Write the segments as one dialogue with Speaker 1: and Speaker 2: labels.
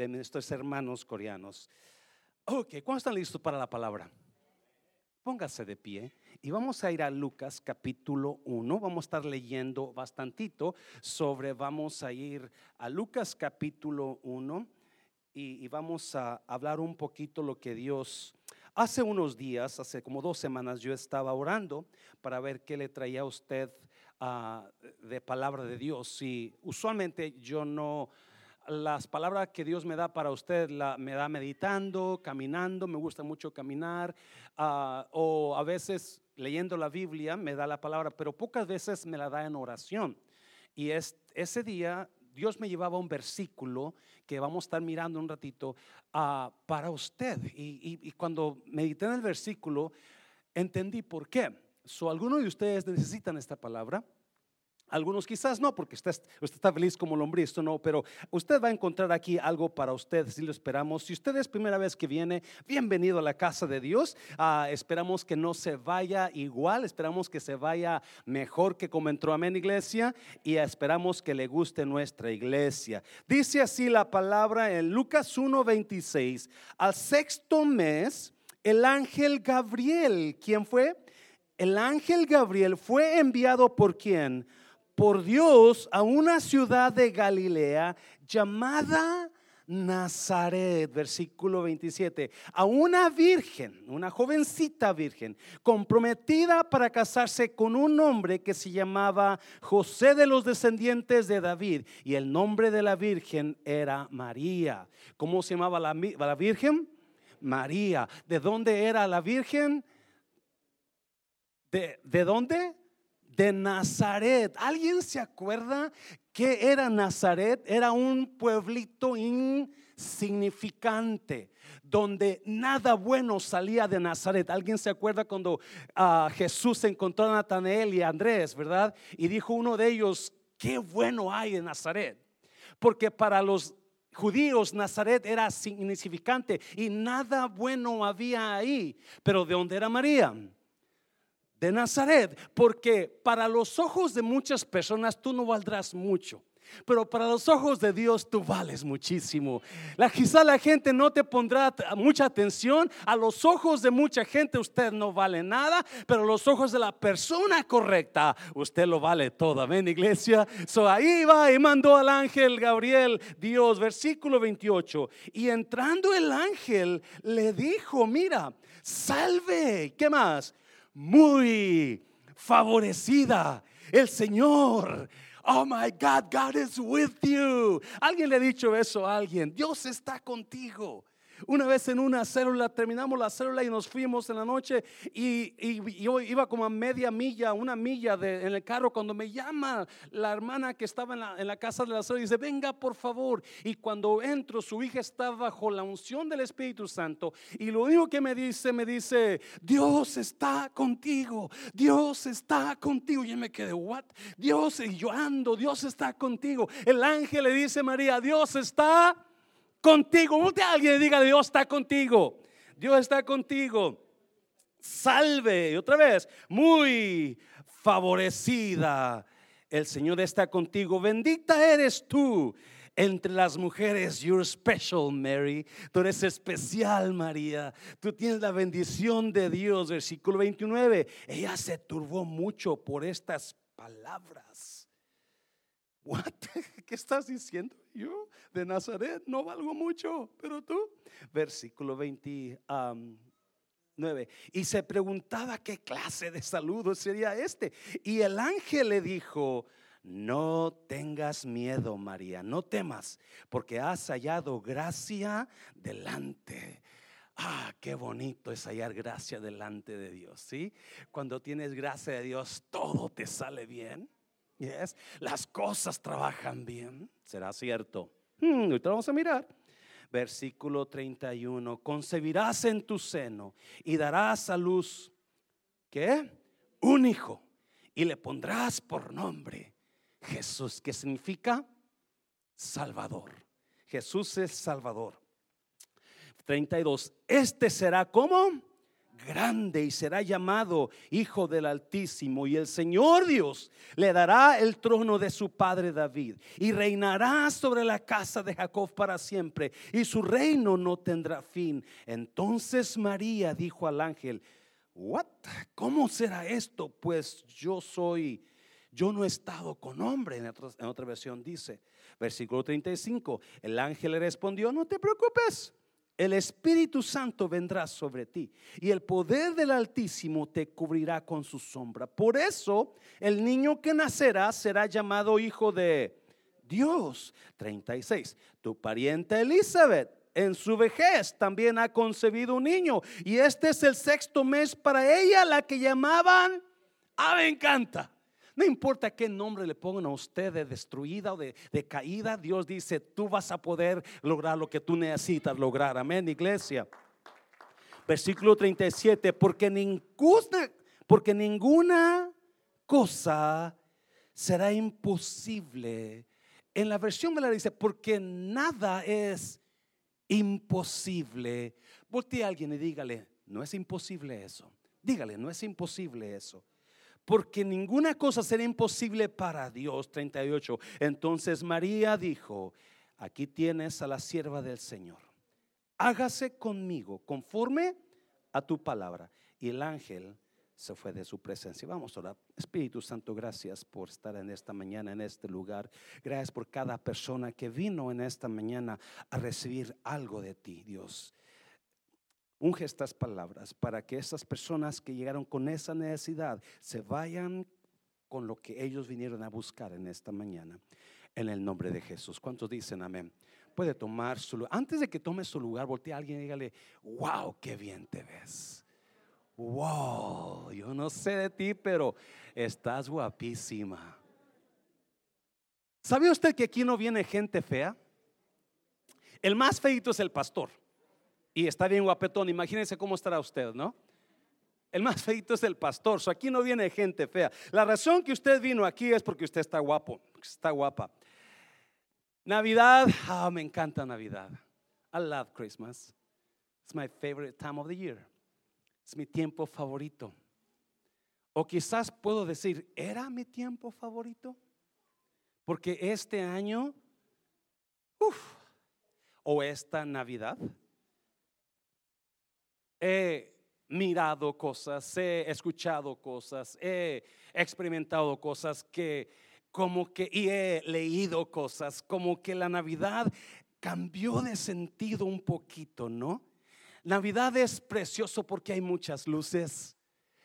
Speaker 1: de nuestros hermanos coreanos. Ok, ¿cuándo están listos para la palabra? Póngase de pie y vamos a ir a Lucas capítulo 1. Vamos a estar leyendo bastantito sobre, vamos a ir a Lucas capítulo 1 y, y vamos a hablar un poquito lo que Dios... Hace unos días, hace como dos semanas, yo estaba orando para ver qué le traía a usted ah, de palabra de Dios. Y usualmente yo no, las palabras que Dios me da para usted me da meditando, caminando, me gusta mucho caminar, ah, o a veces leyendo la Biblia me da la palabra, pero pocas veces me la da en oración. Y es, ese día Dios me llevaba un versículo que vamos a estar mirando un ratito ah, para usted. Y, y, y, cuando medité en el versículo, entendí por qué. So, algunos de ustedes necesitan esta palabra. Algunos quizás no, porque usted, usted, está feliz como lombriz, no, pero usted va a encontrar aquí algo para usted, si lo esperamos. Si usted es primera vez que viene, bienvenido a la casa de Dios. Uh, esperamos que no se vaya igual, esperamos que se vaya mejor que como entró. Amén, iglesia. Y esperamos que le guste nuestra iglesia. Dice así la palabra en Lucas 1:26. Al sexto mes, el ángel Gabriel, ¿quién fue? El ángel Gabriel fue enviado por quién? Por Dios a una ciudad de Galilea llamada Nazaret, versículo 27, a una virgen, una jovencita virgen, comprometida para casarse con un hombre que se llamaba José de los descendientes de David, y el nombre de la virgen era María. ¿Cómo se llamaba la, virgen? María. ¿De dónde era la virgen? ¿De, de dónde? De Nazaret. ¿Alguien se acuerda que era Nazaret? Era un pueblito insignificante donde nada bueno salía de Nazaret. ¿Alguien se acuerda cuando uh, Jesús encontró a Natanael y a Andrés, verdad? Y dijo uno de ellos, qué bueno hay en Nazaret. Porque para los judíos Nazaret era insignificante y nada bueno había ahí. Pero ¿de dónde era María? De Nazaret, porque para los ojos de muchas personas tú no valdrás mucho. Pero para los ojos de Dios tú vales muchísimo. La, quizá la gente no te pondrá mucha atención. A los ojos de mucha gente usted no vale nada. Pero a los ojos de la persona correcta usted lo vale todo. Amén, iglesia. So ahí va y mandó al ángel Gabriel, Dios, versículo 28. Y entrando el ángel le dijo: Mira, salve. ¿Qué más? Muy favorecida. El Señor. Oh my God, God is with you. Alguien le ha dicho eso a alguien. Dios está contigo. Una vez en una célula, terminamos la célula y nos fuimos en la noche y, y yo iba como a media milla, una milla de, en el carro cuando me llama la hermana que estaba en la, en la casa de la célula y dice, venga por favor. Y cuando entro, su hija está bajo la unción del Espíritu Santo y lo único que me dice, me dice, Dios está contigo, Dios está contigo. Y yo me quedé, what? Dios, y yo ando, Dios está contigo. El ángel le dice, María, Dios está contigo. Usted alguien diga, Dios está contigo. Dios está contigo. Salve, y otra vez, muy favorecida. El Señor está contigo. Bendita eres tú entre las mujeres. You're special, Mary. Tú eres especial, María. Tú tienes la bendición de Dios. Versículo 29. Ella se turbó mucho por estas palabras. What? ¿Qué estás diciendo? Yo de Nazaret no valgo mucho, pero tú. Versículo 29. Y se preguntaba qué clase de saludo sería este. Y el ángel le dijo, no tengas miedo, María, no temas, porque has hallado gracia delante. Ah, qué bonito es hallar gracia delante de Dios, ¿sí? Cuando tienes gracia de Dios, todo te sale bien. Yes. Las cosas trabajan bien. ¿Será cierto? Hmm, ahorita vamos a mirar. Versículo 31. Concebirás en tu seno y darás a luz, ¿qué? Un hijo. Y le pondrás por nombre Jesús, que significa Salvador. Jesús es Salvador. 32. Este será como grande y será llamado Hijo del Altísimo. Y el Señor Dios le dará el trono de su padre David y reinará sobre la casa de Jacob para siempre y su reino no tendrá fin. Entonces María dijo al ángel, What? ¿Cómo será esto? Pues yo soy, yo no he estado con hombre. En otra, en otra versión dice, versículo 35, el ángel le respondió, no te preocupes el Espíritu Santo vendrá sobre ti y el poder del Altísimo te cubrirá con su sombra. Por eso el niño que nacerá será llamado hijo de Dios. 36. Tu pariente Elizabeth en su vejez también ha concebido un niño y este es el sexto mes para ella, la que llamaban, ah, me encanta no importa qué nombre le pongan a usted de destruida o de, caída, Dios dice, tú vas a poder lograr lo que tú necesitas lograr. Amén, iglesia. Versículo 37, porque ninguna, porque ninguna cosa será imposible. En la versión me la dice, porque nada es imposible. Voltee a alguien y dígale, no es imposible eso. Dígale, no es imposible eso porque ninguna cosa será imposible para Dios. 38. Entonces María dijo, aquí tienes a la sierva del Señor. Hágase conmigo conforme a tu palabra. Y el ángel se fue de su presencia. Vamos a. Espíritu Santo, gracias por estar en esta mañana, en este lugar. Gracias por cada persona que vino en esta mañana a recibir algo de ti, Dios. Unge estas palabras para que esas personas que llegaron con esa necesidad se vayan con lo que ellos vinieron a buscar en esta mañana. En el nombre de Jesús. ¿Cuántos dicen amén? Puede tomar su lugar. Antes de que tome su lugar, voltee a alguien y dígale, wow, qué bien te ves. Wow, yo no sé de ti, pero estás guapísima. ¿Sabe usted que aquí no viene gente fea? El más feito es el pastor y está bien guapetón, imagínense cómo estará usted, ¿no? El más feito es el pastor, so aquí no viene gente fea. La razón que usted vino aquí es porque usted está guapo, está guapa. Navidad, ah, me encanta Navidad. I love Christmas. It's my favorite time of the year. Es mi tiempo favorito. O quizás puedo decir, ¿era mi tiempo favorito? Porque este año, uff, o esta Navidad, he mirado cosas, he escuchado cosas, he experimentado cosas que como que y he leído cosas, como que la Navidad cambió de sentido un poquito, ¿no? Navidad es precioso porque hay muchas luces,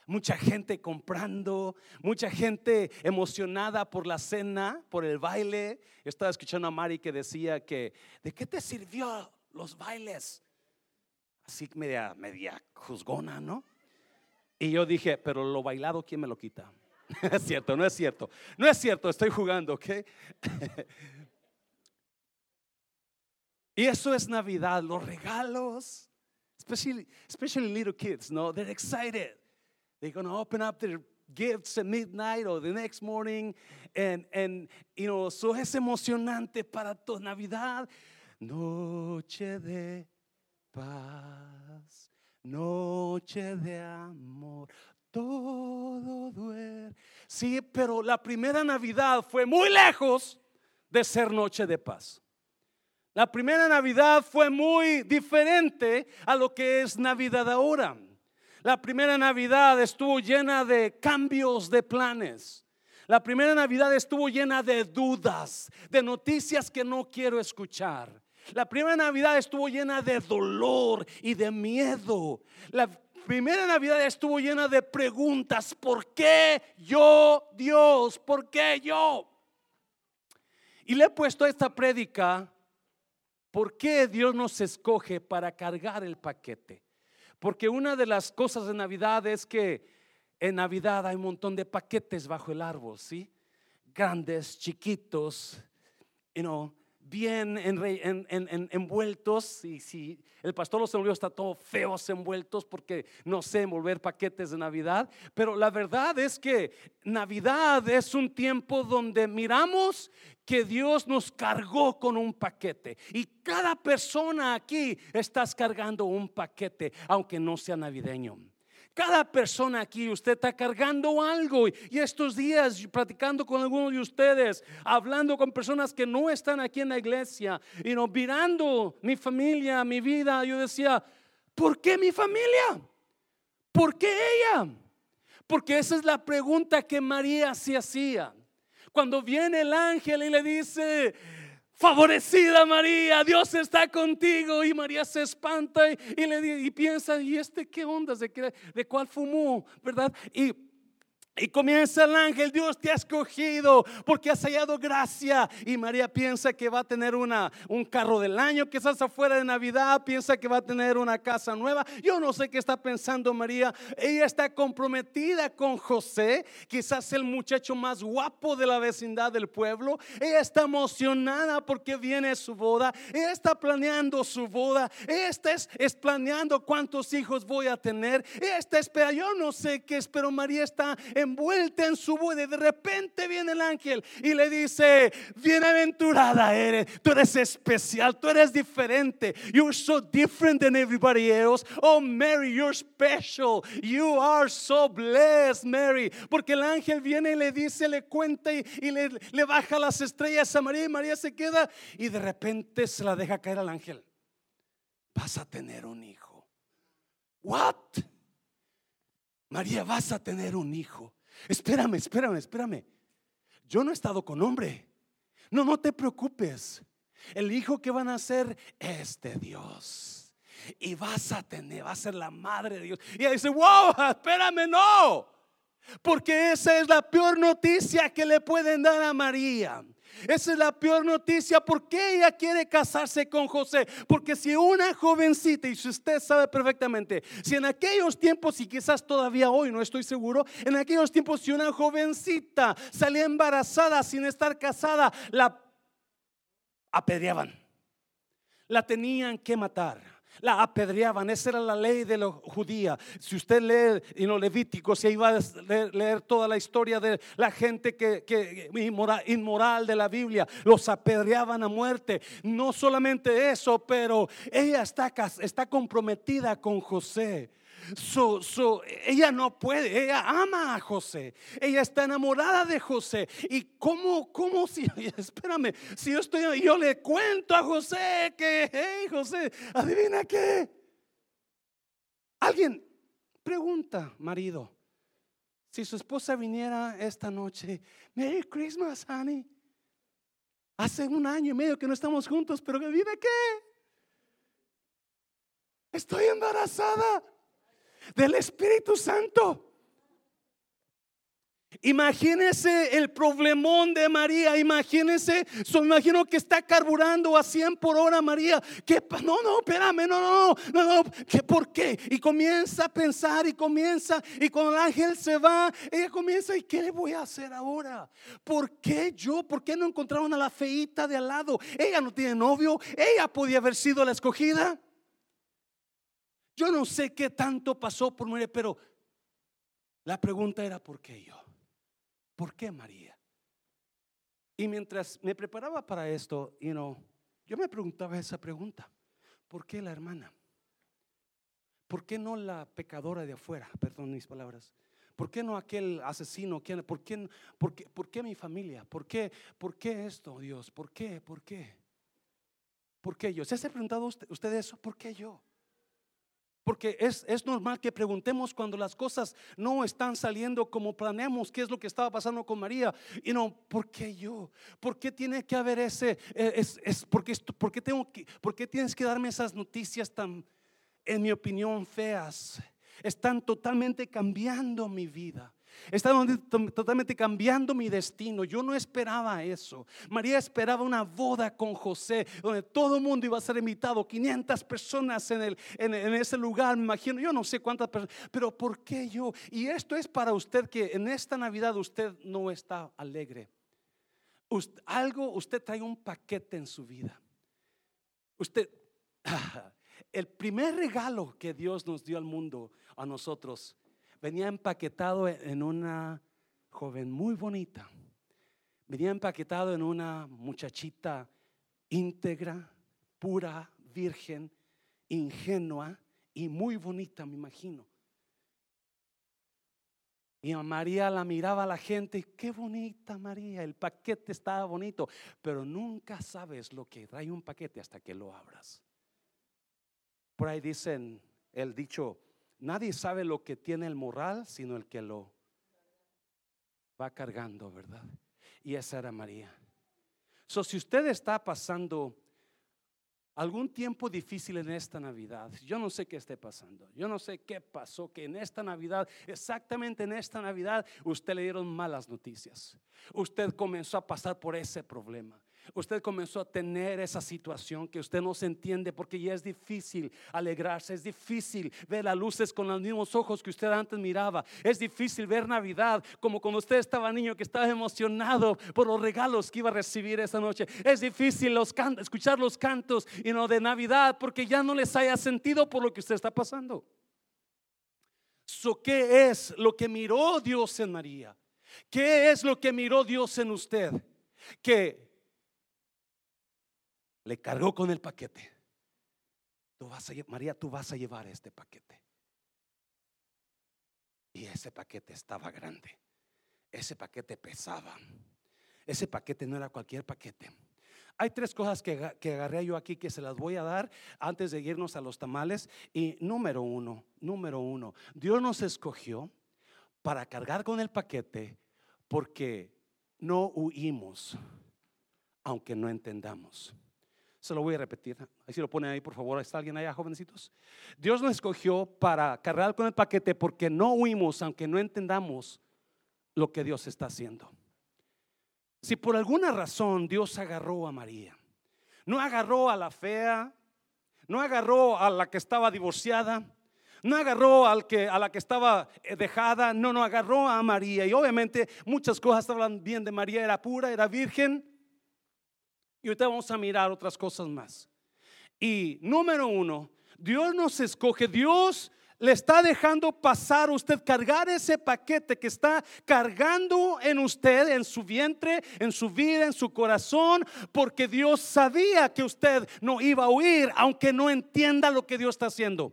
Speaker 1: mucha gente comprando, mucha gente emocionada por la cena, por el baile. estaba escuchando a Mari que decía que, ¿de qué te sirvió los bailes? Así media, media juzgona, ¿no? Y yo dije, pero lo bailado, ¿quién me lo quita? es cierto, no es cierto. No es cierto, estoy jugando, ¿ok? y eso es Navidad, los regalos, especially, especially little kids, no? They're excited. They're going to open up their gifts at midnight or the next morning. And, and you know, so es emocionante para toda Navidad. Noche de paz, noche de amor, todo duerme. Sí, pero la primera Navidad fue muy lejos de ser noche de paz. La primera Navidad fue muy diferente a lo que es Navidad ahora. La primera Navidad estuvo llena de cambios de planes. La primera Navidad estuvo llena de dudas, de noticias que no quiero escuchar. La primera Navidad estuvo llena de dolor y de miedo. La primera Navidad estuvo llena de preguntas. ¿Por qué yo, Dios? ¿Por qué yo? Y le he puesto esta prédica. ¿Por qué Dios nos escoge para cargar el paquete? Porque una de las cosas de Navidad es que en Navidad hay un montón de paquetes bajo el árbol, ¿sí? Grandes, chiquitos, you know, bien envueltos. Y si el pastor los envolvió, está todo feos envueltos porque no sé envolver paquetes de Navidad. Pero la verdad es que Navidad es un tiempo donde miramos que Dios nos cargó con un paquete. Y cada persona aquí estás cargando un paquete, aunque no sea navideño. Cada persona aquí, usted está cargando algo. Y estos días, platicando con algunos de ustedes, hablando con personas que no están aquí en la iglesia, y no mirando mi familia, mi vida, yo decía, ¿por qué mi familia? ¿Por qué ella? Porque esa es la pregunta que María se hacía. Cuando viene el ángel y le dice, favorecida María, Dios está contigo. Y María se espanta y, le, y piensa, ¿y este qué onda? ¿De, de cuál fumó? ¿Verdad? Y y comienza el ángel, Dios te ha escogido porque has hallado gracia. Y María piensa que va a tener una, un carro del año, quizás afuera de Navidad, piensa que va a tener una casa nueva. Yo no sé qué está pensando María. Ella está comprometida con José, quizás el muchacho más guapo de la vecindad del pueblo. Ella está emocionada porque viene su boda. Ella está planeando su boda. Ella está es, planeando cuántos hijos voy a tener. Ella está esperando, yo no sé qué es, pero María está envuelta en su boda. De repente viene el ángel y le dice, bienaventurada eres, tú eres especial, tú eres diferente. You're so different than everybody else. Oh Mary, you're special. You are so blessed, Mary. Porque el ángel viene y le dice, le cuenta y, le, le baja las estrellas a María y María se queda y de repente se la deja caer al ángel. Vas a tener un hijo. What? María, vas a tener un hijo. Espérame, espérame, espérame. Yo no he estado con hombre. No, no te preocupes. El hijo que van a ser es de Dios. Y vas a tener, va a ser la madre de Dios. Y ella dice, wow, espérame, no. Porque esa es la peor noticia que le pueden dar a María. Esa es la peor noticia. porque ella quiere casarse con José? Porque si una jovencita, y si usted sabe perfectamente, si en aquellos tiempos, y quizás todavía hoy, no estoy seguro, en aquellos tiempos, si una jovencita salía embarazada sin estar casada, la apedreaban. La tenían que matar la apedreaban. Esa era la ley de los judía. Si usted lee en los Levíticos, si iba a leer, toda la historia de la gente que, que inmoral, inmoral, de la Biblia, los apedreaban a muerte. No solamente eso, pero ella está, está comprometida con José. So, ella no puede, ella ama a José, ella está enamorada de José. ¿Y cómo, cómo si, espérame, si yo estoy, yo le cuento a José que, hey José, adivina qué? Alguien pregunta, marido, si su esposa viniera esta noche, Merry Christmas, honey. Hace un año y medio que no estamos juntos, pero adivina qué? Estoy embarazada del Espíritu Santo. Imagínese el problemón de María. Imagínese, so, imagino que está carburando a 100 por hora María. Que no, no, espérame, no, no, no, no, ¿qué, ¿por qué? Y comienza a pensar y comienza, y cuando el ángel se va, ella comienza, ¿y qué le voy a hacer ahora? ¿Por qué yo? ¿Por qué no encontraron a la feita de al lado? Ella no tiene novio, ella podía haber sido la escogida. Yo no sé qué tanto pasó por María, pero la pregunta era, ¿por qué yo? ¿Por qué María? Y mientras me preparaba para esto, you know, yo me preguntaba esa pregunta. ¿Por qué la hermana? ¿Por qué no la pecadora de afuera? Perdón mis palabras. ¿Por qué no aquel asesino? ¿Por qué, por qué, por qué mi familia? ¿Por qué, ¿Por qué esto, Dios? ¿Por qué? ¿Por qué? ¿Por qué yo? ¿Se ha preguntado usted, usted eso? ¿Por qué yo? Porque es, normal que preguntemos cuando las cosas no están saliendo como planeamos, qué es lo que estaba pasando con María. Y no, ¿por qué yo? ¿Por qué tiene que haber ese, eh, es, es ¿por, qué tengo que, ¿por qué tienes que darme esas noticias tan, en mi opinión, feas? Están totalmente cambiando mi vida. Estaba totalmente cambiando mi destino. Yo no esperaba eso. María esperaba una boda con José, donde todo el mundo iba a ser invitado. 500 personas en, el, en, ese lugar, me imagino. Yo no sé cuántas personas, pero ¿por qué yo? Y esto es para usted que en esta Navidad usted no está alegre. algo, usted trae un paquete en su vida. Usted, el primer regalo que Dios nos dio al mundo, a nosotros, venía empaquetado en una joven muy bonita. Venía empaquetado en una muchachita íntegra, pura, virgen, ingenua y muy bonita, me imagino. Y a María la miraba a la gente, qué bonita María, el paquete estaba bonito, pero nunca sabes lo que trae un paquete hasta que lo abras. Por ahí dicen el dicho, nadie sabe lo que tiene el moral sino el que lo va cargando, ¿verdad? Y esa era María. So, si usted está pasando algún tiempo difícil en esta Navidad. Yo no sé qué esté pasando. Yo no sé qué pasó, que en esta Navidad, exactamente en esta Navidad, usted le dieron malas noticias. Usted comenzó a pasar por ese problema usted comenzó a tener esa situación que usted no se entiende porque ya es difícil alegrarse, es difícil ver las luces con los mismos ojos que usted antes miraba, es difícil ver Navidad como cuando usted estaba niño que estaba emocionado por los regalos que iba a recibir esa noche, es difícil los escuchar los cantos y no de Navidad porque ya no les haya sentido por lo que usted está pasando. So, ¿Qué es lo que miró Dios en María? ¿Qué es lo que miró Dios en usted? Que le cargó con el paquete. Tú vas a, María, tú vas a llevar este paquete. Y ese paquete estaba grande. Ese paquete pesaba. Ese paquete no era cualquier paquete. Hay tres cosas que, que, agarré yo aquí que se las voy a dar antes de irnos a los tamales. Y número uno, número uno, Dios nos escogió para cargar con el paquete porque no huimos, aunque no entendamos. Se lo voy a repetir. Ahí si lo pone ahí, por favor. ¿Está alguien allá, jovencitos? Dios nos escogió para cargar con el paquete porque no huimos, aunque no entendamos lo que Dios está haciendo. Si por alguna razón Dios agarró a María, no agarró a la fea, no agarró a la que estaba divorciada, no agarró al que, a la que estaba eh, dejada, no, no agarró a María. Y obviamente muchas cosas hablan bien de María, era pura, era virgen. Y ahorita vamos a mirar otras cosas más. Y número uno, Dios nos escoge, Dios le está dejando pasar usted, cargar ese paquete que está cargando en usted, en su vientre, en su vida, en su corazón, porque Dios sabía que usted no iba a huir, aunque no entienda lo que Dios está haciendo.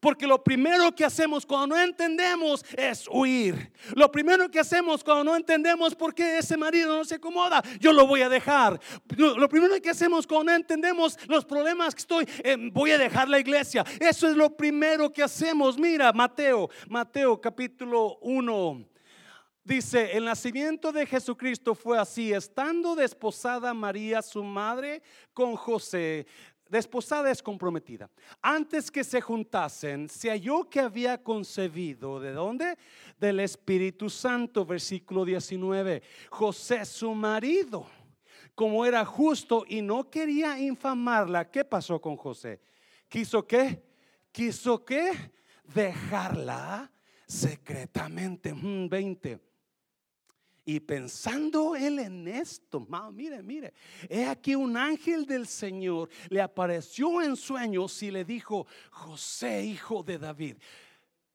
Speaker 1: Porque lo primero que hacemos cuando no entendemos es huir. Lo primero que hacemos cuando no entendemos por qué ese marido no se acomoda, yo lo voy a dejar. Lo primero que hacemos cuando no entendemos los problemas que estoy, eh, voy a dejar la iglesia. Eso es lo primero que hacemos. Mira, Mateo, Mateo capítulo 1. Dice, el nacimiento de Jesucristo fue así, estando desposada María, su madre, con José desposada es comprometida. Antes que se juntasen, se halló que había concebido, ¿de dónde? Del Espíritu Santo, versículo 19. José, su marido, como era justo y no quería infamarla, ¿qué pasó con José? ¿Quiso qué? ¿Quiso qué? Dejarla secretamente. 20. Y pensando él en esto, mire, mire, he aquí un ángel del Señor le apareció en sueños y le dijo, José, hijo de David.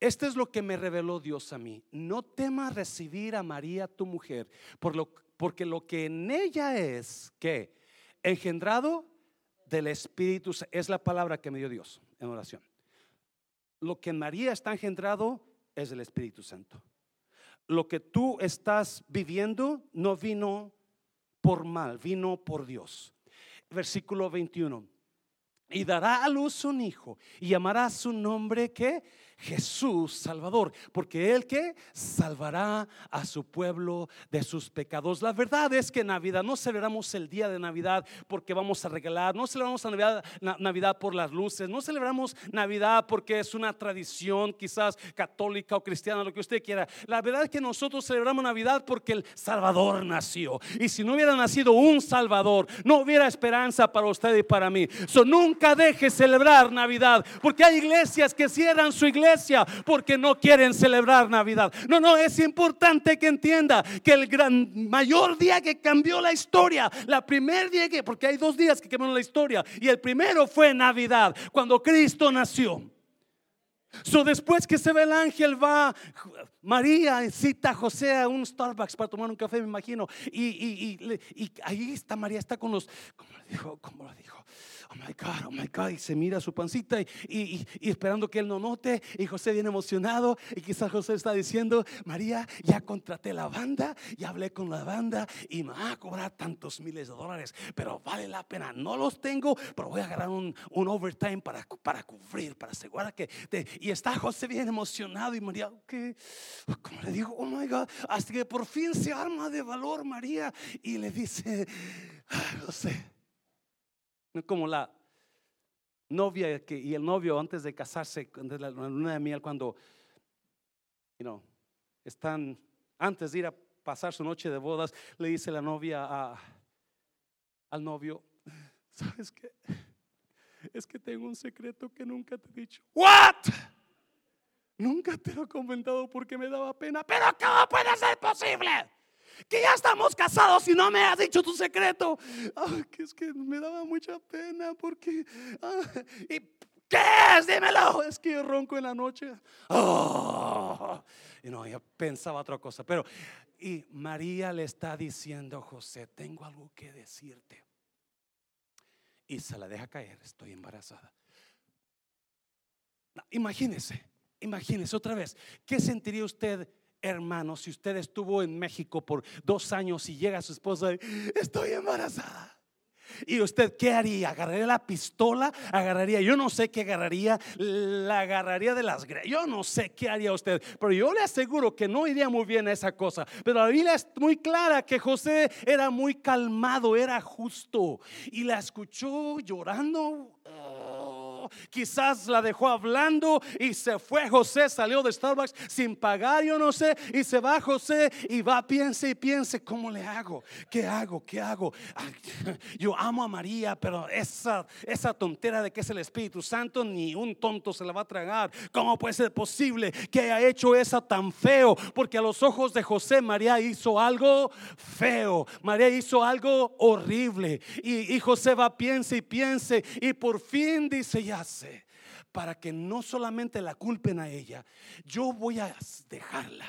Speaker 1: Esto es lo que me reveló Dios a mí. No temas recibir a María tu mujer, por lo, porque lo que en ella es, que engendrado del Espíritu, es la palabra que me dio Dios en oración. Lo que en María está engendrado es el Espíritu Santo lo que tú estás viviendo no vino por mal, vino por Dios. Versículo 21. Y dará a luz un hijo y llamará su nombre que Jesús Salvador, porque Él que salvará a su pueblo de sus pecados. La verdad es que Navidad, no celebramos el día de Navidad porque vamos a regalar, no celebramos Navidad, Navidad por las luces, no celebramos Navidad porque es una tradición quizás católica o cristiana, lo que usted quiera. La verdad es que nosotros celebramos Navidad porque el Salvador nació. Y si no hubiera nacido un Salvador, no hubiera esperanza para usted y para mí. So, nunca deje celebrar Navidad, porque hay iglesias que cierran su iglesia porque no quieren celebrar Navidad. No, no, es importante que entienda que el gran mayor día que cambió la historia, la primer día que, porque hay dos días que cambiaron la historia, y el primero fue Navidad, cuando Cristo nació. So, después que se ve el ángel, va María, cita a José a un Starbucks para tomar un café, me imagino. Y, y, ahí está María, está con los, como lo dijo? ¿Cómo lo dijo? Oh my God, oh my God, y se mira su pancita y, esperando que él no note. Y José viene emocionado y quizás José está diciendo, María, ya contraté la banda, ya hablé con la banda y me va a cobrar tantos miles de dólares, pero vale la pena. No los tengo, pero voy a agarrar un, overtime para, para cubrir, para asegurar que... y está José bien emocionado y María, que, como le digo, oh my God, hasta que por fin se arma de valor María y le dice, José, como la novia que, y el novio antes de casarse, de la luna de miel, cuando you están antes de ir a pasar su noche de bodas, le dice la novia a, al novio, ¿sabes qué? Es que tengo un secreto que nunca te he dicho. ¿What? Nunca te lo he comentado porque me daba pena. Pero ¿cómo puede ser posible? Que ya estamos casados y no me has dicho tu secreto. que es que me daba mucha pena porque... Ah, ¿Y qué es? Dímelo. Es que ronco en la noche. Oh, y no, yo pensaba otra cosa. Pero, y María le está diciendo, José, tengo algo que decirte. Y se la deja caer, estoy embarazada. imagínese, imagínese otra vez, ¿qué sentiría usted hermano, si usted estuvo en México por dos años y llega su esposa, estoy embarazada. ¿Y usted qué haría? ¿Agarraría la pistola? ¿Agarraría? Yo no sé qué agarraría. La agarraría de las Yo no sé qué haría usted. Pero yo le aseguro que no iría muy bien a esa cosa. Pero la Biblia es muy clara que José era muy calmado, era justo. Y la escuchó llorando quizás la dejó hablando y se fue José, salió de Starbucks sin pagar, yo no sé, y se va José y va, piense y piense, ¿cómo le hago? ¿Qué hago? ¿Qué hago? Yo amo a María, pero esa, esa tontera de que es el Espíritu Santo, ni un tonto se la va a tragar. ¿Cómo puede ser posible que haya hecho esa tan feo? Porque a los ojos de José, María hizo algo feo, María hizo algo horrible. Y, y José va, piense y piense, y por fin dice, ya para que no solamente la culpen a ella, yo voy a dejarla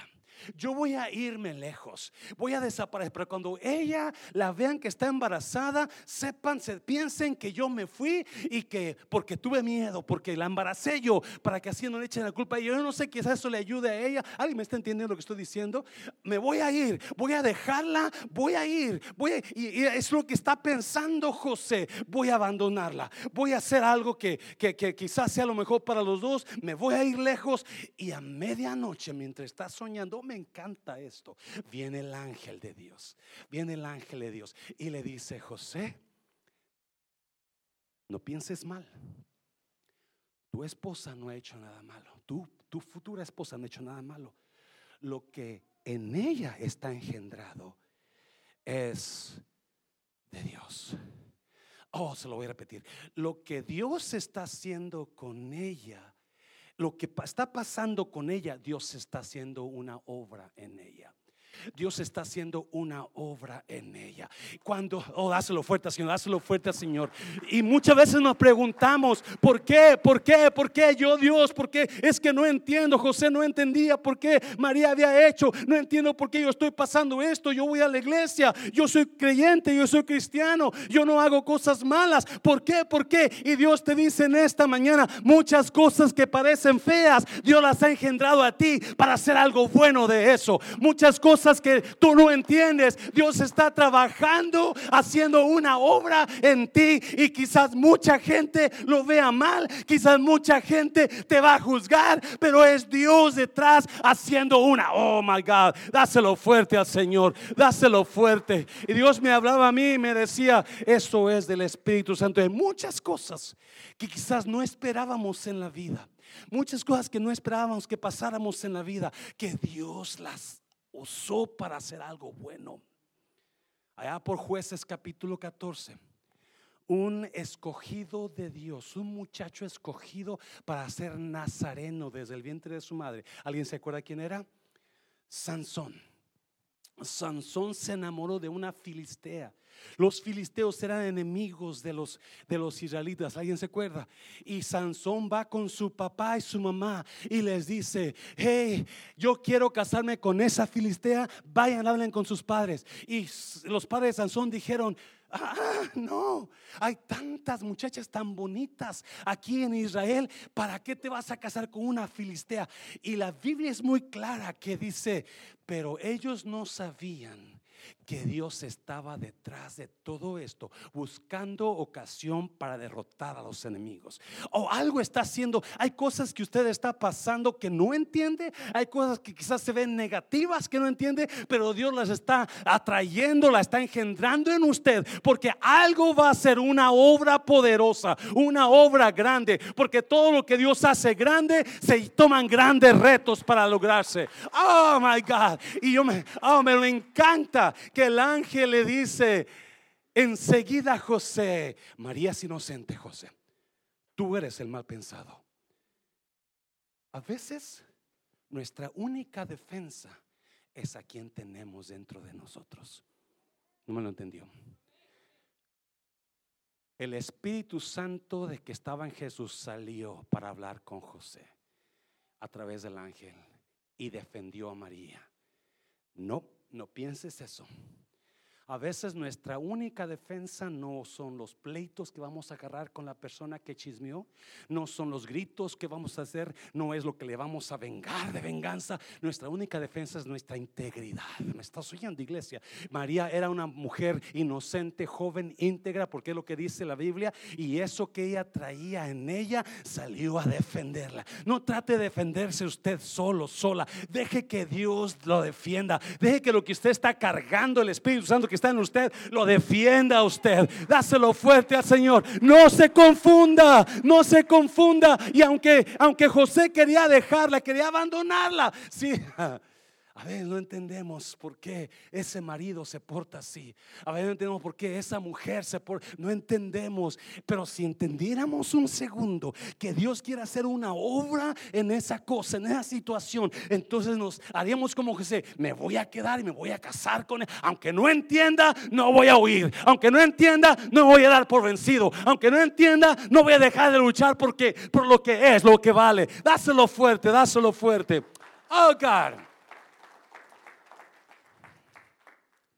Speaker 1: yo voy a irme lejos, voy a desaparecer. Pero cuando ella la vean que está embarazada, sepan, se piensen que yo me fui y que porque tuve miedo, porque la embaracé yo, para que así no le echen la culpa. Y yo no sé, quizás eso le ayude a ella. ¿Alguien me está entendiendo lo que estoy diciendo? Me voy a ir, voy a dejarla, voy a ir, voy y, es lo que está pensando José. Voy a abandonarla, voy a hacer algo que, que, que quizás sea lo mejor para los dos. Me voy a ir lejos y a medianoche, mientras está soñando, me encanta esto. Viene el ángel de Dios, viene el ángel de Dios y le dice, José, no pienses mal. Tu esposa no ha hecho nada malo. Tu, tu futura esposa no ha hecho nada malo. Lo que en ella está engendrado es de Dios. Oh, se lo voy a repetir. Lo que Dios está haciendo con ella lo que está pasando con ella, Dios está haciendo una obra en ella. Dios está haciendo una obra en ella. Cuando, oh, dáselo fuerte, Señor, dáselo fuerte, Señor. Y muchas veces nos preguntamos, ¿por qué? ¿Por qué? ¿Por qué yo, Dios? ¿Por qué? Es que no entiendo. José no entendía por qué María había hecho. No entiendo por qué yo estoy pasando esto. Yo voy a la iglesia. Yo soy creyente. Yo soy cristiano. Yo no hago cosas malas. ¿Por qué? ¿Por qué? Y Dios te dice en esta mañana muchas cosas que parecen feas. Dios las ha engendrado a ti para hacer algo bueno de eso. Muchas cosas que tú no entiendes. Dios está trabajando, haciendo una obra en ti y quizás mucha gente lo vea mal, quizás mucha gente te va a juzgar, pero es Dios detrás haciendo una. Oh my God, dáselo fuerte al Señor, dáselo fuerte. Y Dios me hablaba a mí y me decía, eso es del Espíritu Santo. Hay muchas cosas que quizás no esperábamos en la vida. Muchas cosas que no esperábamos que pasáramos en la vida, que Dios las usó para hacer algo bueno. Allá por jueces capítulo 14, un escogido de Dios, un muchacho escogido para ser nazareno desde el vientre de su madre. ¿Alguien se acuerda quién era? Sansón. Sansón se enamoró de una filistea. Los filisteos eran enemigos de los, de los israelitas, ¿alguien se acuerda? Y Sansón va con su papá y su mamá y les dice, hey, yo quiero casarme con esa filistea, vayan, hablen con sus padres. Y los padres de Sansón dijeron, Ah, no, hay tantas muchachas tan bonitas aquí en Israel. ¿Para qué te vas a casar con una filistea? Y la Biblia es muy clara que dice, pero ellos no sabían que Dios estaba detrás de todo esto, buscando ocasión para derrotar a los enemigos. O algo está haciendo, hay cosas que usted está pasando que no entiende, hay cosas que quizás se ven negativas que no entiende, pero Dios las está atrayendo, la está engendrando en usted, porque algo va a ser una obra poderosa, una obra grande, porque todo lo que Dios hace grande, se toman grandes retos para lograrse. Oh my God, y yo me, oh, me encanta que el ángel le dice enseguida José, María es inocente, José, tú eres el mal pensado. A veces nuestra única defensa es a quien tenemos dentro de nosotros. No me lo entendió. El Espíritu Santo de que estaba en Jesús salió para hablar con José a través del ángel y defendió a María. No, no pienses eso. A veces nuestra única defensa no son los pleitos que vamos a agarrar con la persona que chismeó, no son los gritos que vamos a hacer, no es lo que le vamos a vengar de venganza. Nuestra única defensa es nuestra integridad. ¿Me estás oyendo, iglesia? María era una mujer inocente, joven, íntegra, porque es lo que dice la Biblia, y eso que ella traía en ella salió a defenderla. No trate de defenderse usted solo, sola. Deje que Dios lo defienda. Deje que lo que usted está cargando, el Espíritu Santo que está en usted, lo defienda usted. Dáselo fuerte al Señor. No se confunda, no se confunda. Y aunque, aunque José quería dejarla, quería abandonarla, sí. A veces no entendemos por qué ese marido se porta así. A veces no entendemos por qué esa mujer se porta. No entendemos. Pero si entendiéramos un segundo que Dios quiere hacer una obra en esa cosa, en esa situación, entonces nos haríamos como José: Me voy a quedar y me voy a casar con él. Aunque no entienda, no voy a huir. Aunque no entienda, no voy a dar por vencido. Aunque no entienda, no voy a dejar de luchar porque por lo que es, lo que vale. Dáselo fuerte, dáselo fuerte. Oh God.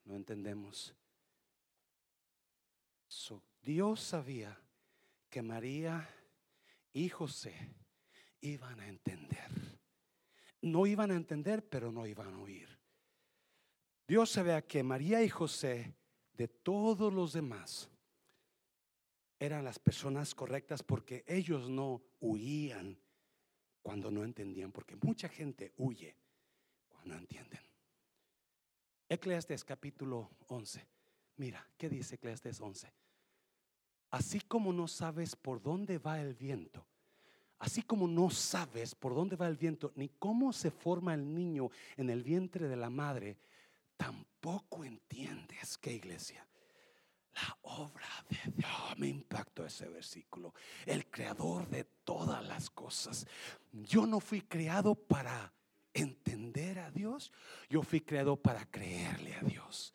Speaker 1: No entendemos. Dios sabía que María y José iban a entender. No iban a entender, pero no iban a oír. Dios sabía que María y José, de todos los demás, eran las personas correctas porque ellos no huían cuando no entendían, porque mucha gente huye cuando no entienden. Eclesiastes capítulo 11. Mira, ¿qué dice Eclesiastes 11? Así como no sabes por dónde va el viento, así como no sabes por dónde va el viento, ni cómo se forma el niño en el vientre de la madre, tampoco entiendes que iglesia. La obra de Dios, me impactó ese versículo. El creador de todas las cosas. Yo no fui creado para entender a Dios, yo fui creado para creerle a Dios.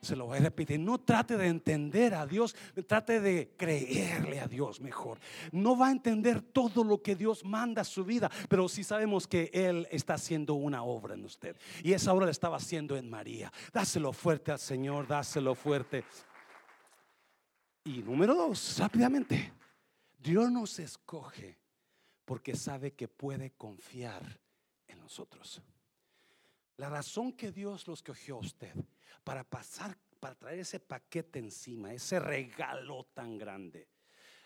Speaker 1: Se lo voy a repetir, no trate de entender a Dios, trate de creerle a Dios mejor. No va a entender todo lo que Dios manda a su vida, pero sí sabemos que Él está haciendo una obra en usted. Y esa obra la estaba haciendo en María. Dáselo fuerte al Señor, dáselo fuerte. Y número dos, rápidamente, Dios nos escoge porque sabe que puede confiar nosotros. La razón que Dios los cogió a usted para pasar, para traer ese paquete encima, ese regalo tan grande,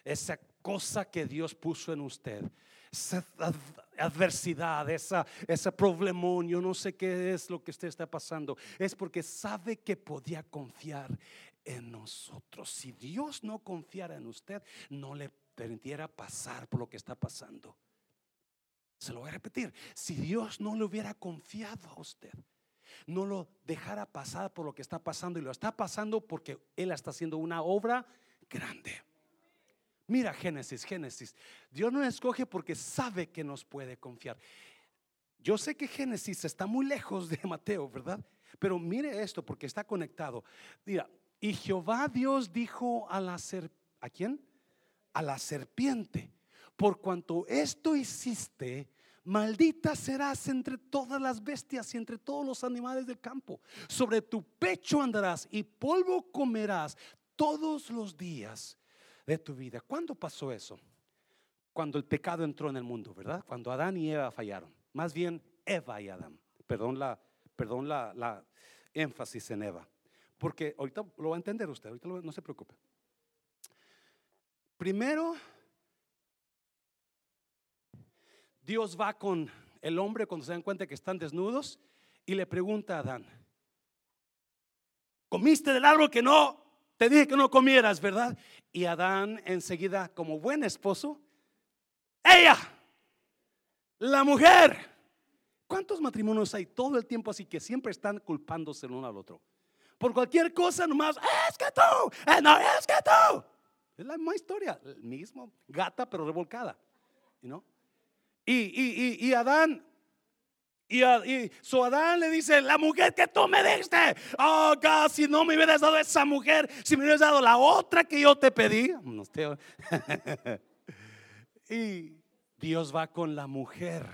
Speaker 1: esa cosa que Dios puso en usted, esa adversidad, esa, ese problemón, yo no sé qué es lo que usted está pasando, es porque sabe que podía confiar en nosotros. Si Dios no confiara en usted, no le permitiera pasar por lo que está pasando. Se lo voy a repetir. Si Dios no le hubiera confiado a usted, no lo dejara pasar por lo que está pasando y lo está pasando porque Él está haciendo una obra grande. Mira Génesis, Génesis. Dios no escoge porque sabe que nos puede confiar. Yo sé que Génesis está muy lejos de Mateo, ¿verdad? Pero mire esto porque está conectado. Mira, y Jehová Dios dijo a la serpiente, ¿a quién? A la serpiente por cuanto esto hiciste, maldita serás entre todas las bestias y entre todos los animales del campo. Sobre tu pecho andarás y polvo comerás todos los días de tu vida. ¿Cuándo pasó eso? Cuando el pecado entró en el mundo, ¿verdad? Cuando Adán y Eva fallaron. Más bien Eva y Adán. Perdón la, perdón la, énfasis en Eva. Porque ahorita lo va a entender usted, ahorita no se preocupe. Primero, Dios va con el hombre cuando se dan cuenta que están desnudos y le pregunta a Adán, comiste del árbol que no, te dije que no comieras, ¿verdad? Y Adán enseguida, como buen esposo, ella, la mujer. ¿Cuántos matrimonios hay todo el tiempo así que siempre están culpándose el uno al otro? Por cualquier cosa nomás, es que tú, eh, no, es que tú. Es la misma historia, el mismo gata pero revolcada, ¿no? Y, y, y, y Adán y, y su Adán le dice, la mujer que tú me diste, oh God, si no me hubieras dado esa mujer, si me hubieras dado la otra que yo te pedí. y Dios va con la mujer.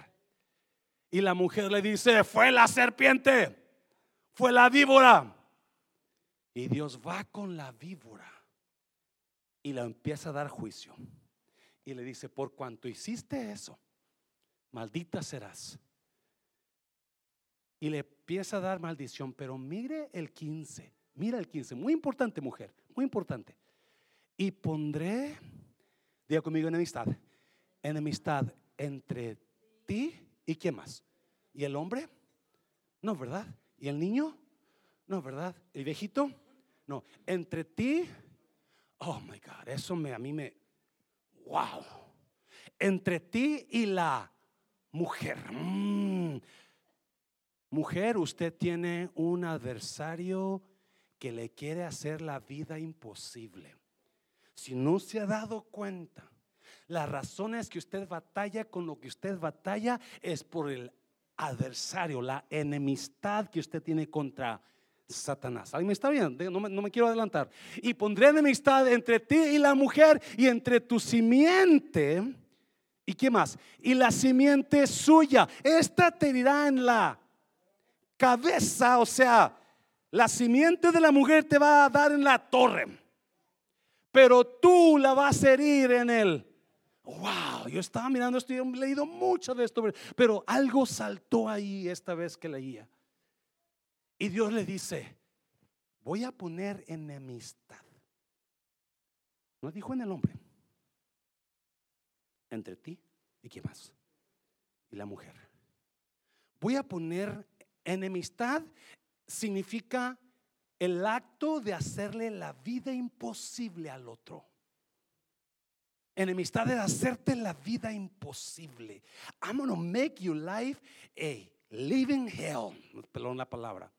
Speaker 1: Y la mujer le dice, fue la serpiente, fue la víbora. Y Dios va con la víbora y la empieza a dar juicio. Y le dice, por cuanto hiciste eso, maldita serás. Y le empieza a dar maldición, pero mire el 15, mira el 15, muy importante mujer, muy importante. Y pondré, diga conmigo, enemistad, enemistad entre ti y quién más. ¿Y el hombre? No, ¿verdad? ¿Y el niño? No, ¿verdad? ¿El viejito? No, entre ti, oh my God, eso me, a mí me, wow. Entre ti y la mujer. Mm. Mujer, usted tiene un adversario que le quiere hacer la vida imposible. Si no se ha dado cuenta, las razones que usted batalla con lo que usted batalla es por el adversario, la enemistad que usted tiene contra Satanás. Ahí me está bien, no me, no me, quiero adelantar. Y pondré enemistad entre ti y la mujer y entre tu simiente ¿Y qué más? Y la simiente suya. Esta te dirá en la cabeza, o sea, la simiente de la mujer te va a dar en la torre. Pero tú la vas a herir en el. Wow, yo estaba mirando esto y he leído mucho de esto, pero algo saltó ahí esta vez que leía. Y Dios le dice, voy a poner enemistad. No dijo en el hombre entre ti y quién más. Y la mujer. Voy a poner enemistad significa el acto de hacerle la vida imposible al otro. Enemistad es hacerte la vida imposible. I'm gonna make your life a living hell. Perdón la palabra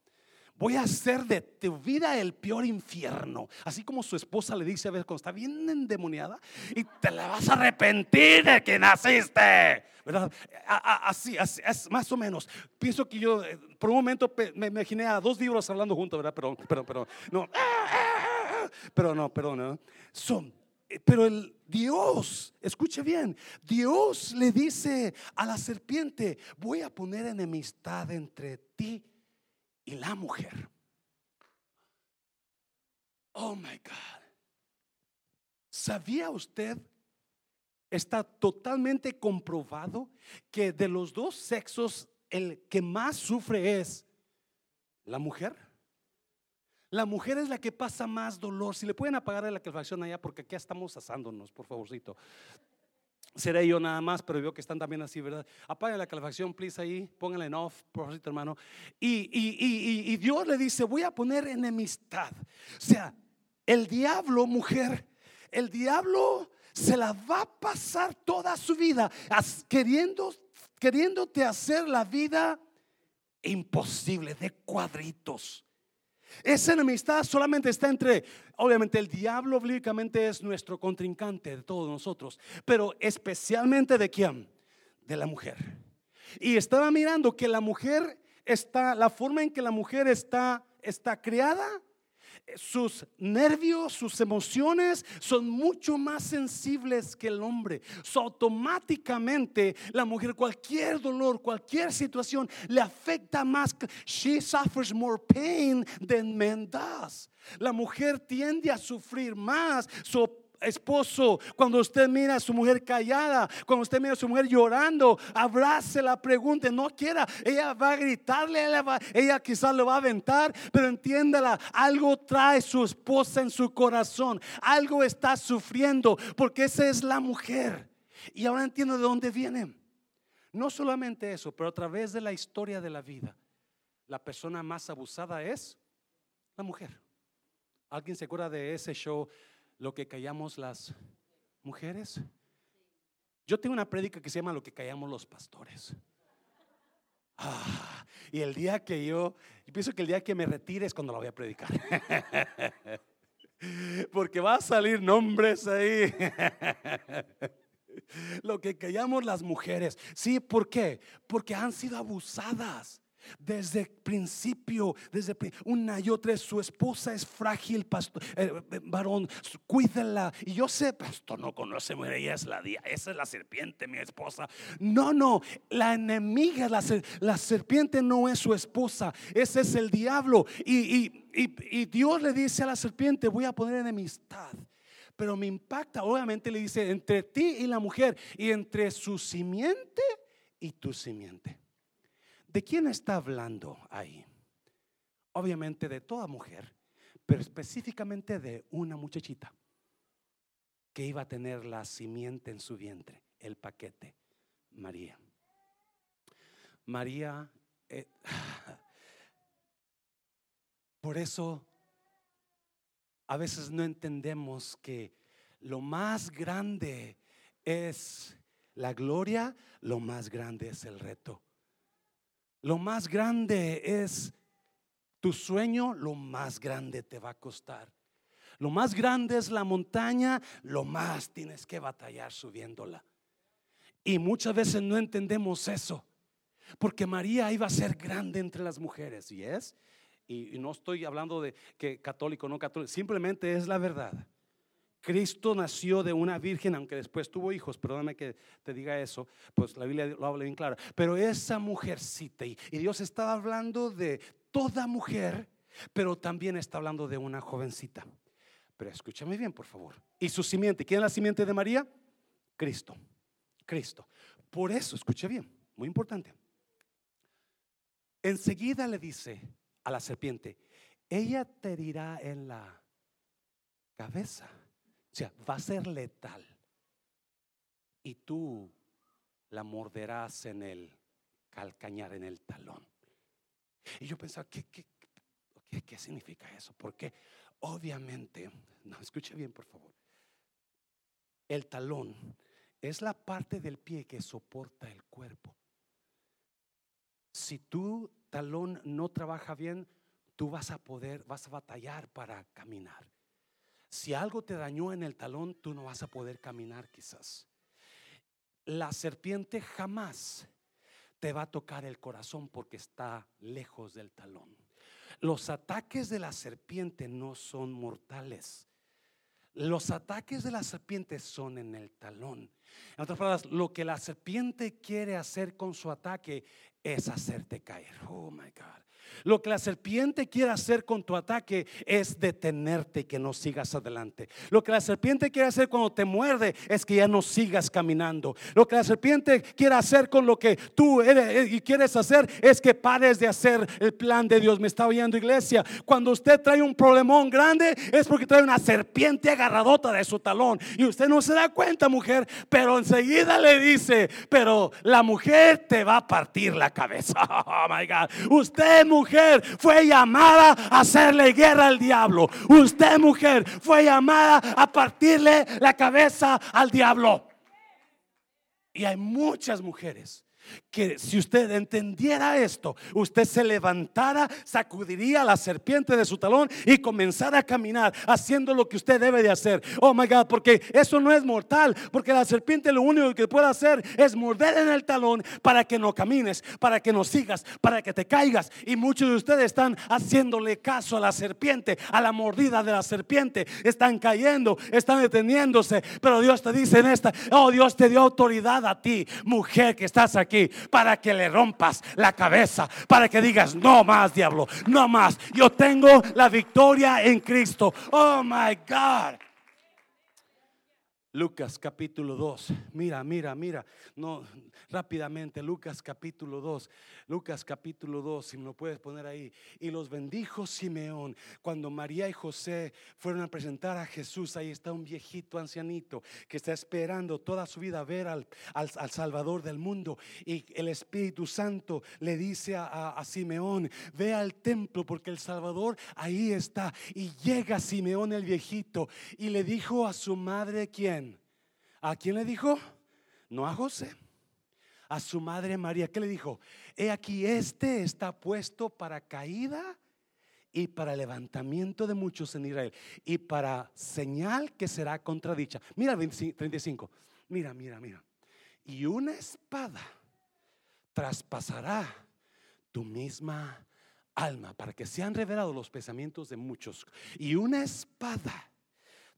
Speaker 1: voy a hacer de tu vida el peor infierno. Así como su esposa le dice a veces cuando está bien endemoniada y te la vas a arrepentir de que naciste. ¿Verdad? Así, así, es más o menos. Pienso que yo eh, por un momento me imaginé a dos libros hablando juntos, ¿verdad? Pero, pero, pero, no. Pero no, pero no. Son, eh, pero el Dios, escuche bien, Dios le dice a la serpiente, voy a poner enemistad entre ti y la mujer. Oh my God. ¿Sabía usted? Está totalmente comprobado que de los dos sexos el que más sufre es la mujer. La mujer es la que pasa más dolor. Si le pueden apagar la calefacción allá, porque aquí estamos asándonos, por favorcito. Seré yo nada más, pero veo que están también así, ¿verdad? Apaga la calefacción, please, ahí, póngale en off, por favor, hermano. Y, y, y, Dios le dice, voy a poner enemistad. O sea, el diablo, mujer, el diablo se la va a pasar toda su vida queriéndote hacer la vida imposible, de cuadritos. Esa enemistad solamente está entre, obviamente el diablo bíblicamente es nuestro contrincante de todos nosotros, pero especialmente de quién? De la mujer. Y estaba mirando que la mujer está, la forma en que la mujer está, está criada sus nervios, sus emociones son mucho más sensibles que el hombre. So, automáticamente la mujer, cualquier dolor, cualquier situación, le afecta más. She suffers more pain than men does. La mujer tiende a sufrir más. So, esposo, cuando usted mira a su mujer callada, cuando usted mira a su mujer llorando, abrace la pregunta, no quiera, ella va a gritarle, ella, ella quizás lo va a aventar, pero entiéndala, algo trae su esposa en su corazón, algo está sufriendo, porque esa es la mujer. Y ahora entiendo de dónde viene. No solamente eso, pero a través de la historia de la vida, la persona más abusada es la mujer. ¿Alguien se acuerda de ese show lo que callamos las mujeres. Yo tengo una prédica que se llama Lo que callamos los pastores. Ah, y el día que yo, yo pienso que el día que me retire es cuando la voy a predicar. Porque va a salir nombres ahí. Lo que callamos las mujeres. Sí, ¿por qué? Porque han sido abusadas. Desde el principio, desde una y otra, su esposa es frágil, pastor, eh, eh, varón, cuídela. Y yo sé, pastor, no conoce, ella es la esa es la serpiente, mi esposa. No, no, la enemiga, la, la serpiente no es su esposa, ese es el diablo. Y, y Dios le dice a la serpiente, voy a poner enemistad pero me impacta. Obviamente le dice entre ti y la mujer y entre su simiente y tu simiente. ¿De quién está hablando ahí? Obviamente de toda mujer, pero específicamente de una muchachita que iba a tener la simiente en su vientre, el paquete, María. María, eh, por eso a veces no entendemos que lo más grande es la gloria, lo más grande es el reto. Lo más grande es tu sueño, lo más grande te va a costar. Lo más grande es la montaña, lo más tienes que batallar subiéndola. Y muchas veces no entendemos eso. Porque María iba a ser grande entre las mujeres, ¿y es? Y, no estoy hablando de que católico o no católico, simplemente es la verdad. Cristo nació de una virgen, aunque después tuvo hijos, perdóname que te diga eso, pues la Biblia lo habla bien claro. Pero esa mujercita, y, Dios estaba hablando de toda mujer, pero también está hablando de una jovencita. Pero escúchame bien, por favor. Y su simiente, ¿quién es la simiente de María? Cristo. Cristo. Por eso, escuche bien, muy importante. Enseguida le dice a la serpiente, ella te herirá en la cabeza o sea, va a ser letal. Y tú la morderás en el calcañar, en el talón. Y yo pensaba, ¿qué, qué, qué, significa eso? Porque obviamente, no, escuche bien por favor, el talón es la parte del pie que soporta el cuerpo. Si tu talón no trabaja bien, tú vas a poder, vas a batallar para caminar. Si algo te dañó en el talón, tú no vas a poder caminar quizás. La serpiente jamás te va a tocar el corazón porque está lejos del talón. Los ataques de la serpiente no son mortales. Los ataques de la serpiente son en el talón. En otras palabras, lo que la serpiente quiere hacer con su ataque es hacerte caer. Oh my God. Lo que la serpiente quiere hacer con tu ataque es detenerte y que no sigas adelante. Lo que la serpiente quiere hacer cuando te muerde es que ya no sigas caminando. Lo que la serpiente quiere hacer con lo que tú eres eh, y quieres hacer es que pares de hacer el plan de Dios. Me está oyendo iglesia. Cuando usted trae un problemón grande es porque trae una serpiente agarradota de su talón y usted no se da cuenta, mujer, pero enseguida le dice, pero la mujer te va a partir la cabeza. Oh my God. Usted mujer fue llamada a hacerle guerra al diablo. Usted mujer fue llamada a partirle la cabeza al diablo. Y hay muchas mujeres que si usted entendiera esto, usted se levantara, sacudiría la serpiente de su talón y comenzara a caminar haciendo lo que usted debe de hacer. Oh my God, porque eso no es mortal, porque la serpiente lo único que puede hacer es morder en el talón para que no camines, para que no sigas, para que te caigas. Y muchos de ustedes están haciéndole caso a la serpiente, a la mordida de la serpiente, están cayendo, están deteniéndose, pero Dios te dice en esta, oh Dios te dio autoridad a ti, mujer que estás aquí, para que le rompas la cabeza, para que digas, no más diablo, no más, yo tengo la victoria en Cristo. Oh my God. Lucas capítulo 2. Mira, mira, mira. No, rápidamente. Lucas capítulo 2. Lucas capítulo 2, si me lo puedes poner ahí. Y los bendijo Simeón. Cuando María y José fueron a presentar a Jesús, ahí está un viejito ancianito que está esperando toda su vida ver al, al, Salvador del mundo. Y el Espíritu Santo le dice a, a Simeón, ve al templo porque el Salvador ahí está. Y llega Simeón el viejito y le dijo a su madre, ¿quién? ¿A quién le dijo? No a José. A su madre María. ¿Qué le dijo? He aquí, este está puesto para caída y para levantamiento de muchos en Israel y para señal que será contradicha. Mira 35. Mira, mira, mira. Y una espada traspasará tu misma alma para que sean revelados los pensamientos de muchos. Y una espada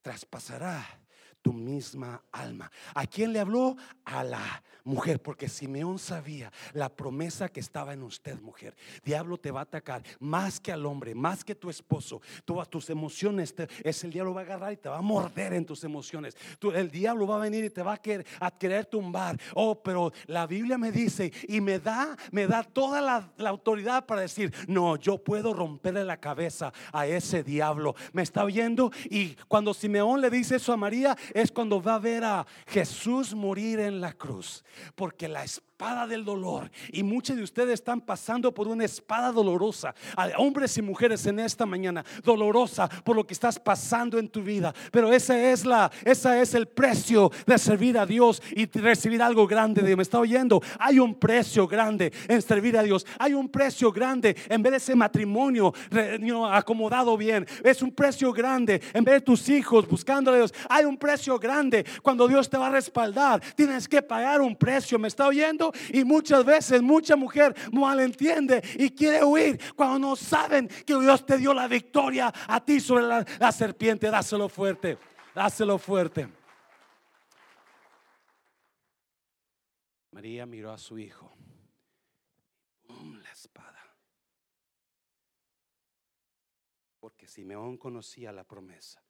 Speaker 1: traspasará tu misma alma. ¿A quién le habló? A la mujer, porque Simeón sabía la promesa que estaba en usted, mujer. Diablo te va a atacar más que al hombre, más que tu esposo. Todas tus emociones, es el diablo va a agarrar y te va a morder en tus emociones. el diablo va a venir y te va a querer, a querer tumbar. Oh, pero la Biblia me dice y me da, me da toda la, la autoridad para decir, no, yo puedo romperle la cabeza a ese diablo. ¿Me está oyendo? Y cuando Simeón le dice eso a María, es cuando va a ver a Jesús morir en la cruz. Porque la espada del dolor. Y muchos de ustedes están pasando por una espada dolorosa. Hombres y mujeres en esta mañana, dolorosa por lo que estás pasando en tu vida. Pero esa es la, esa es el precio de servir a Dios y recibir algo grande. De, ¿Me está oyendo? Hay un precio grande en servir a Dios. Hay un precio grande en ver ese matrimonio acomodado bien. Es un precio grande en ver tus hijos buscando a Dios. Hay un precio grande cuando Dios te va a respaldar. Tienes que pagar un precio. ¿Me está oyendo? Y muchas veces mucha mujer malentiende y quiere huir cuando no saben que Dios te dio la victoria a ti sobre la, serpiente. Dáselo fuerte, dáselo fuerte. María miró a su hijo. la espada. Porque Simeón conocía la promesa.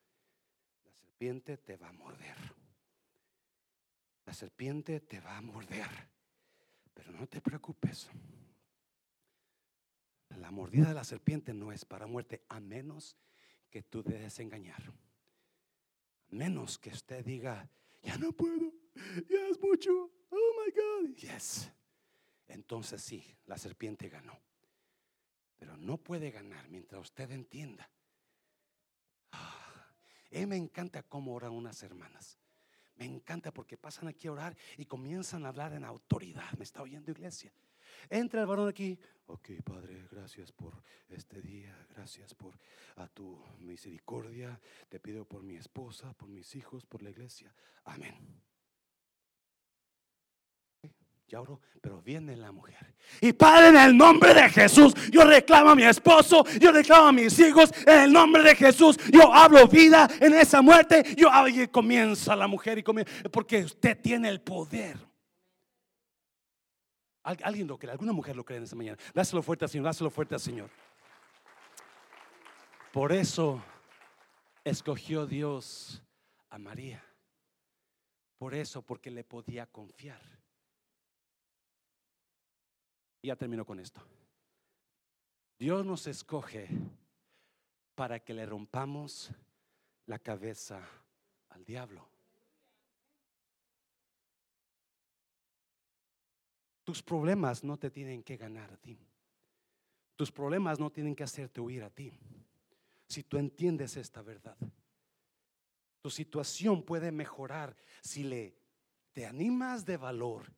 Speaker 1: La serpiente te va a morder. La serpiente te va a morder. Pero no te preocupes. La mordida de la serpiente no es para muerte, a menos que tú te dejes engañar. A menos que usted diga, ya no puedo, ya es mucho, oh my God, yes. Entonces sí, la serpiente ganó. Pero no puede ganar mientras usted entienda. Ah, me encanta cómo oran unas hermanas. Me encanta porque pasan aquí a orar y comienzan a hablar en autoridad. ¿Me está oyendo iglesia? Entra el varón aquí. Ok, Padre, gracias por este día. Gracias por a tu misericordia. Te pido por mi esposa, por mis hijos, por la iglesia. Amén ya oro, pero viene la mujer. Y Padre, en el nombre de Jesús, yo reclamo a mi esposo, yo reclamo a mis hijos, en el nombre de Jesús, yo hablo vida en esa muerte. Yo y comienza la mujer y comienza, porque usted tiene el poder. Alguien lo cree, alguna mujer lo cree en esta mañana. Dáselo fuerte al Señor, dáselo fuerte al Señor. Por eso escogió Dios a María. Por eso, porque le podía confiar ya termino con esto. Dios nos escoge para que le rompamos la cabeza al diablo. Tus problemas no te tienen que ganar a ti. Tus problemas no tienen que hacerte huir a ti. Si tú entiendes esta verdad, tu situación puede mejorar si le te animas de valor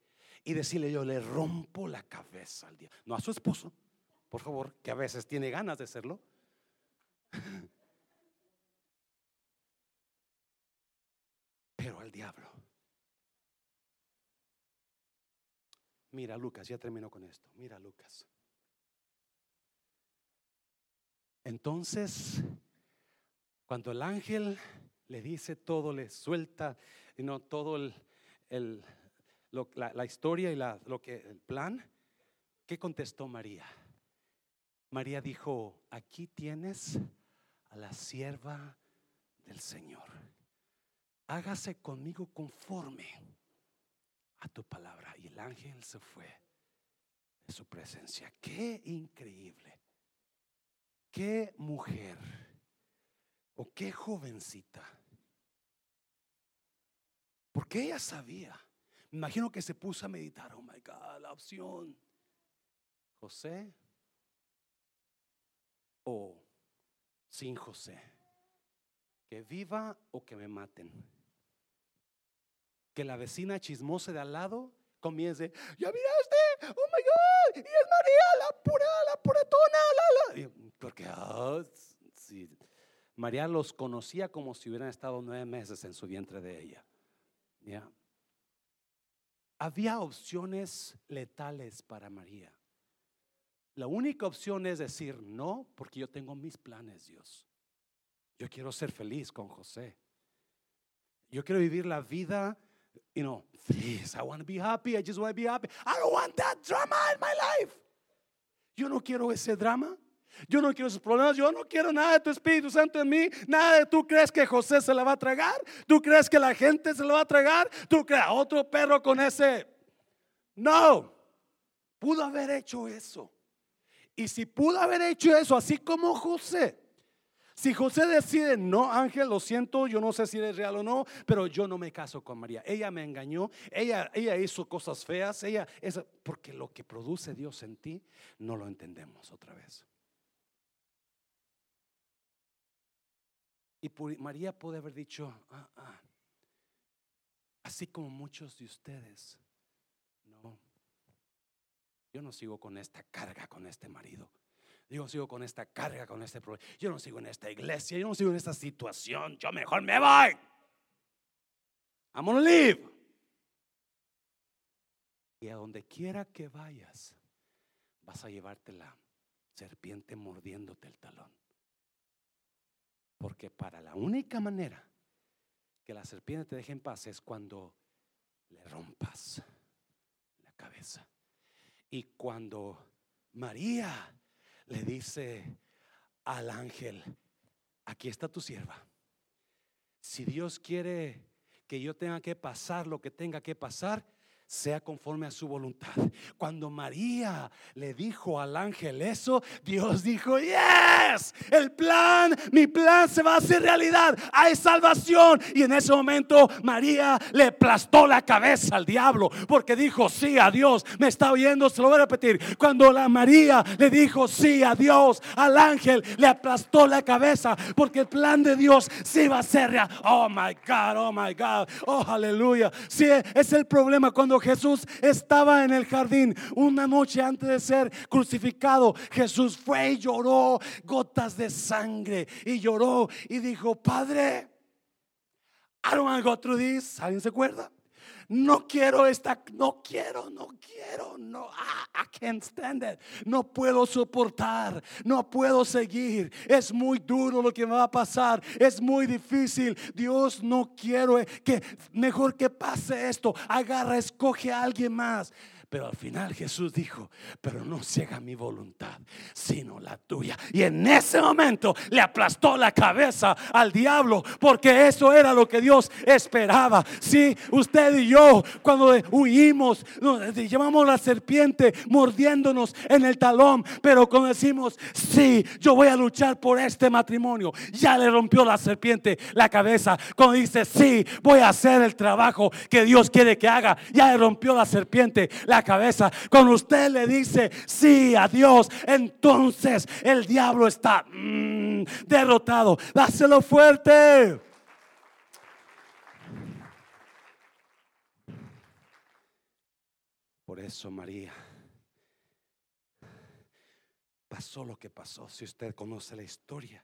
Speaker 1: y decirle yo le rompo la cabeza al diablo. No a su esposo, por favor, que a veces tiene ganas de hacerlo. Pero al diablo. Mira, Lucas, ya terminó con esto. Mira, Lucas. Entonces, cuando el ángel le dice todo, le suelta, no todo el, la, historia y la, lo que el plan, ¿qué contestó María? María dijo: Aquí tienes a la sierva del Señor. Hágase conmigo conforme a tu palabra. Y el ángel se fue de su presencia. Qué increíble. Qué mujer o qué jovencita. Porque ella sabía. Imagino que se puso a meditar. Oh my God, la opción. José o sin José. Que viva o que me maten. Que la vecina chismosa de al lado comience. Ya miraste, oh my God, y es María, la pura, la puretona, la, la. Porque ah, María los conocía como si hubieran estado nueve meses en su vientre de ella. ¿Ya? Había opciones letales para María. La única opción es decir no, porque yo tengo mis planes, Dios. Yo quiero ser feliz con José. Yo quiero vivir la vida, you know, feliz. I want to be happy. I just want to be happy. I don't want that drama in my life. Yo no quiero ese drama. Yo no quiero esos problemas, yo no quiero nada de tu Espíritu Santo en mí, nada de tú crees que José se la va a tragar, tú crees que la gente se lo va a tragar, tú crees otro perro con ese. No, pudo haber hecho eso. Y si pudo haber hecho eso, así como José, si José decide, no, Ángel, lo siento, yo no sé si eres real o no, pero yo no me caso con María. Ella me engañó, ella, ella hizo cosas feas, ella, es, porque lo que produce Dios en ti no lo entendemos otra vez. María puede haber dicho, ah, ah, así como muchos de ustedes, no, yo no sigo con esta carga con este marido. Yo no sigo con esta carga, con este problema. Yo no sigo en esta iglesia. Yo no sigo en esta situación. Yo mejor me voy. I'm gonna leave. Y a donde quiera que vayas, vas a llevarte la serpiente mordiéndote el talón. Porque para la única manera que la serpiente te deje en paz es cuando le rompas la cabeza. Y cuando María le dice al ángel, aquí está tu sierva. Si Dios quiere que yo tenga que pasar lo que tenga que pasar, sea conforme a su voluntad. Cuando María le dijo al ángel eso, Dios dijo, yes, el plan, mi plan se va a hacer realidad, hay salvación. Y en ese momento María le aplastó la cabeza al diablo, porque dijo, sí a Dios, me está oyendo, se lo voy a repetir. Cuando la María le dijo, sí a Dios, al ángel le aplastó la cabeza, porque el plan de Dios sí va a ser real. Oh my God, oh my God, oh aleluya. Sí, es el problema cuando Jesús estaba en el jardín una noche antes de ser crucificado, Jesús fue y lloró gotas de sangre y lloró y dijo, Padre, I don't want to. ¿Alguien se acuerda? No quiero esta, no quiero, no quiero, no, I, can't stand it. No puedo soportar, no puedo seguir. Es muy duro lo que me va a pasar, es muy difícil. Dios, no quiero que mejor que pase esto. Agarra, escoge a alguien más. Pero al final Jesús dijo, pero no se haga mi voluntad, sino la tuya. Y en ese momento le aplastó la cabeza al diablo, porque eso era lo que Dios esperaba. Si usted y yo, cuando huimos, llevamos la serpiente mordiéndonos en el talón, pero cuando decimos, sí, yo voy a luchar por este matrimonio, ya le rompió la serpiente la cabeza. Cuando dice, sí, voy a hacer el trabajo que Dios quiere que haga, ya le rompió la serpiente la cabeza. Cuando usted le dice sí a Dios, entonces el diablo está mm, derrotado. Dáselo fuerte. Por eso María pasó lo que pasó. Si usted conoce la historia,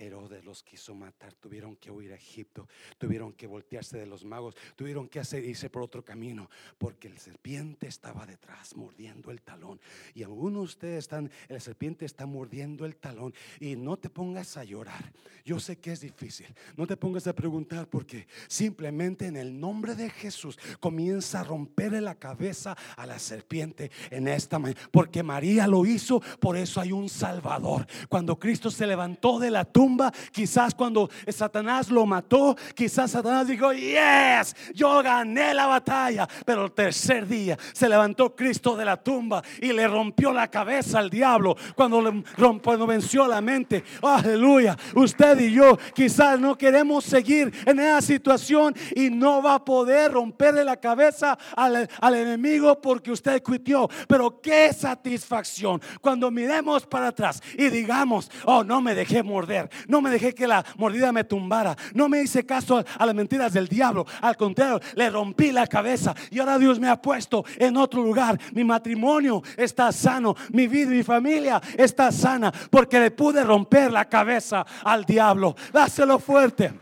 Speaker 1: Herodes los quiso matar, tuvieron que huir a Egipto, tuvieron que voltearse de los magos, tuvieron que hacer, irse por otro camino, porque el serpiente estaba detrás mordiendo el talón. Y algunos de ustedes están, el serpiente está mordiendo el talón y no te pongas a llorar. Yo sé que es difícil, no te pongas a preguntar porque simplemente en el nombre de Jesús comienza a romperle la cabeza a la serpiente en esta mañana, porque María lo hizo, por eso hay un Salvador. Cuando Cristo se levantó de la tumba, quizás cuando Satanás lo mató, quizás Satanás dijo, yes, yo gané la batalla. Pero el tercer día se levantó Cristo de la tumba y le rompió la cabeza al diablo cuando le rompió, cuando venció la mente. Aleluya. Usted y yo quizás no queremos seguir en esa situación y no va a poder romperle la cabeza al, al enemigo porque usted cuitió. Pero qué satisfacción cuando miremos para atrás y digamos, oh, no me dejé morder, no me dejé que la mordida me tumbara. No me hice caso a las mentiras del diablo. Al contrario, le rompí la cabeza. Y ahora Dios me ha puesto en otro lugar. Mi matrimonio está sano. Mi vida y mi familia está sana. Porque le pude romper la cabeza al diablo. Dáselo fuerte.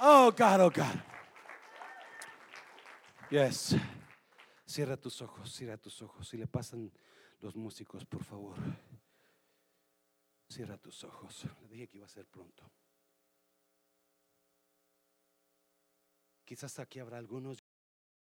Speaker 1: Oh, God, oh, God. Yes. Cierra tus ojos, cierra tus ojos. Si le pasan los músicos, por favor. Cierra tus ojos. Le dije que iba a ser pronto. Quizás aquí habrá algunos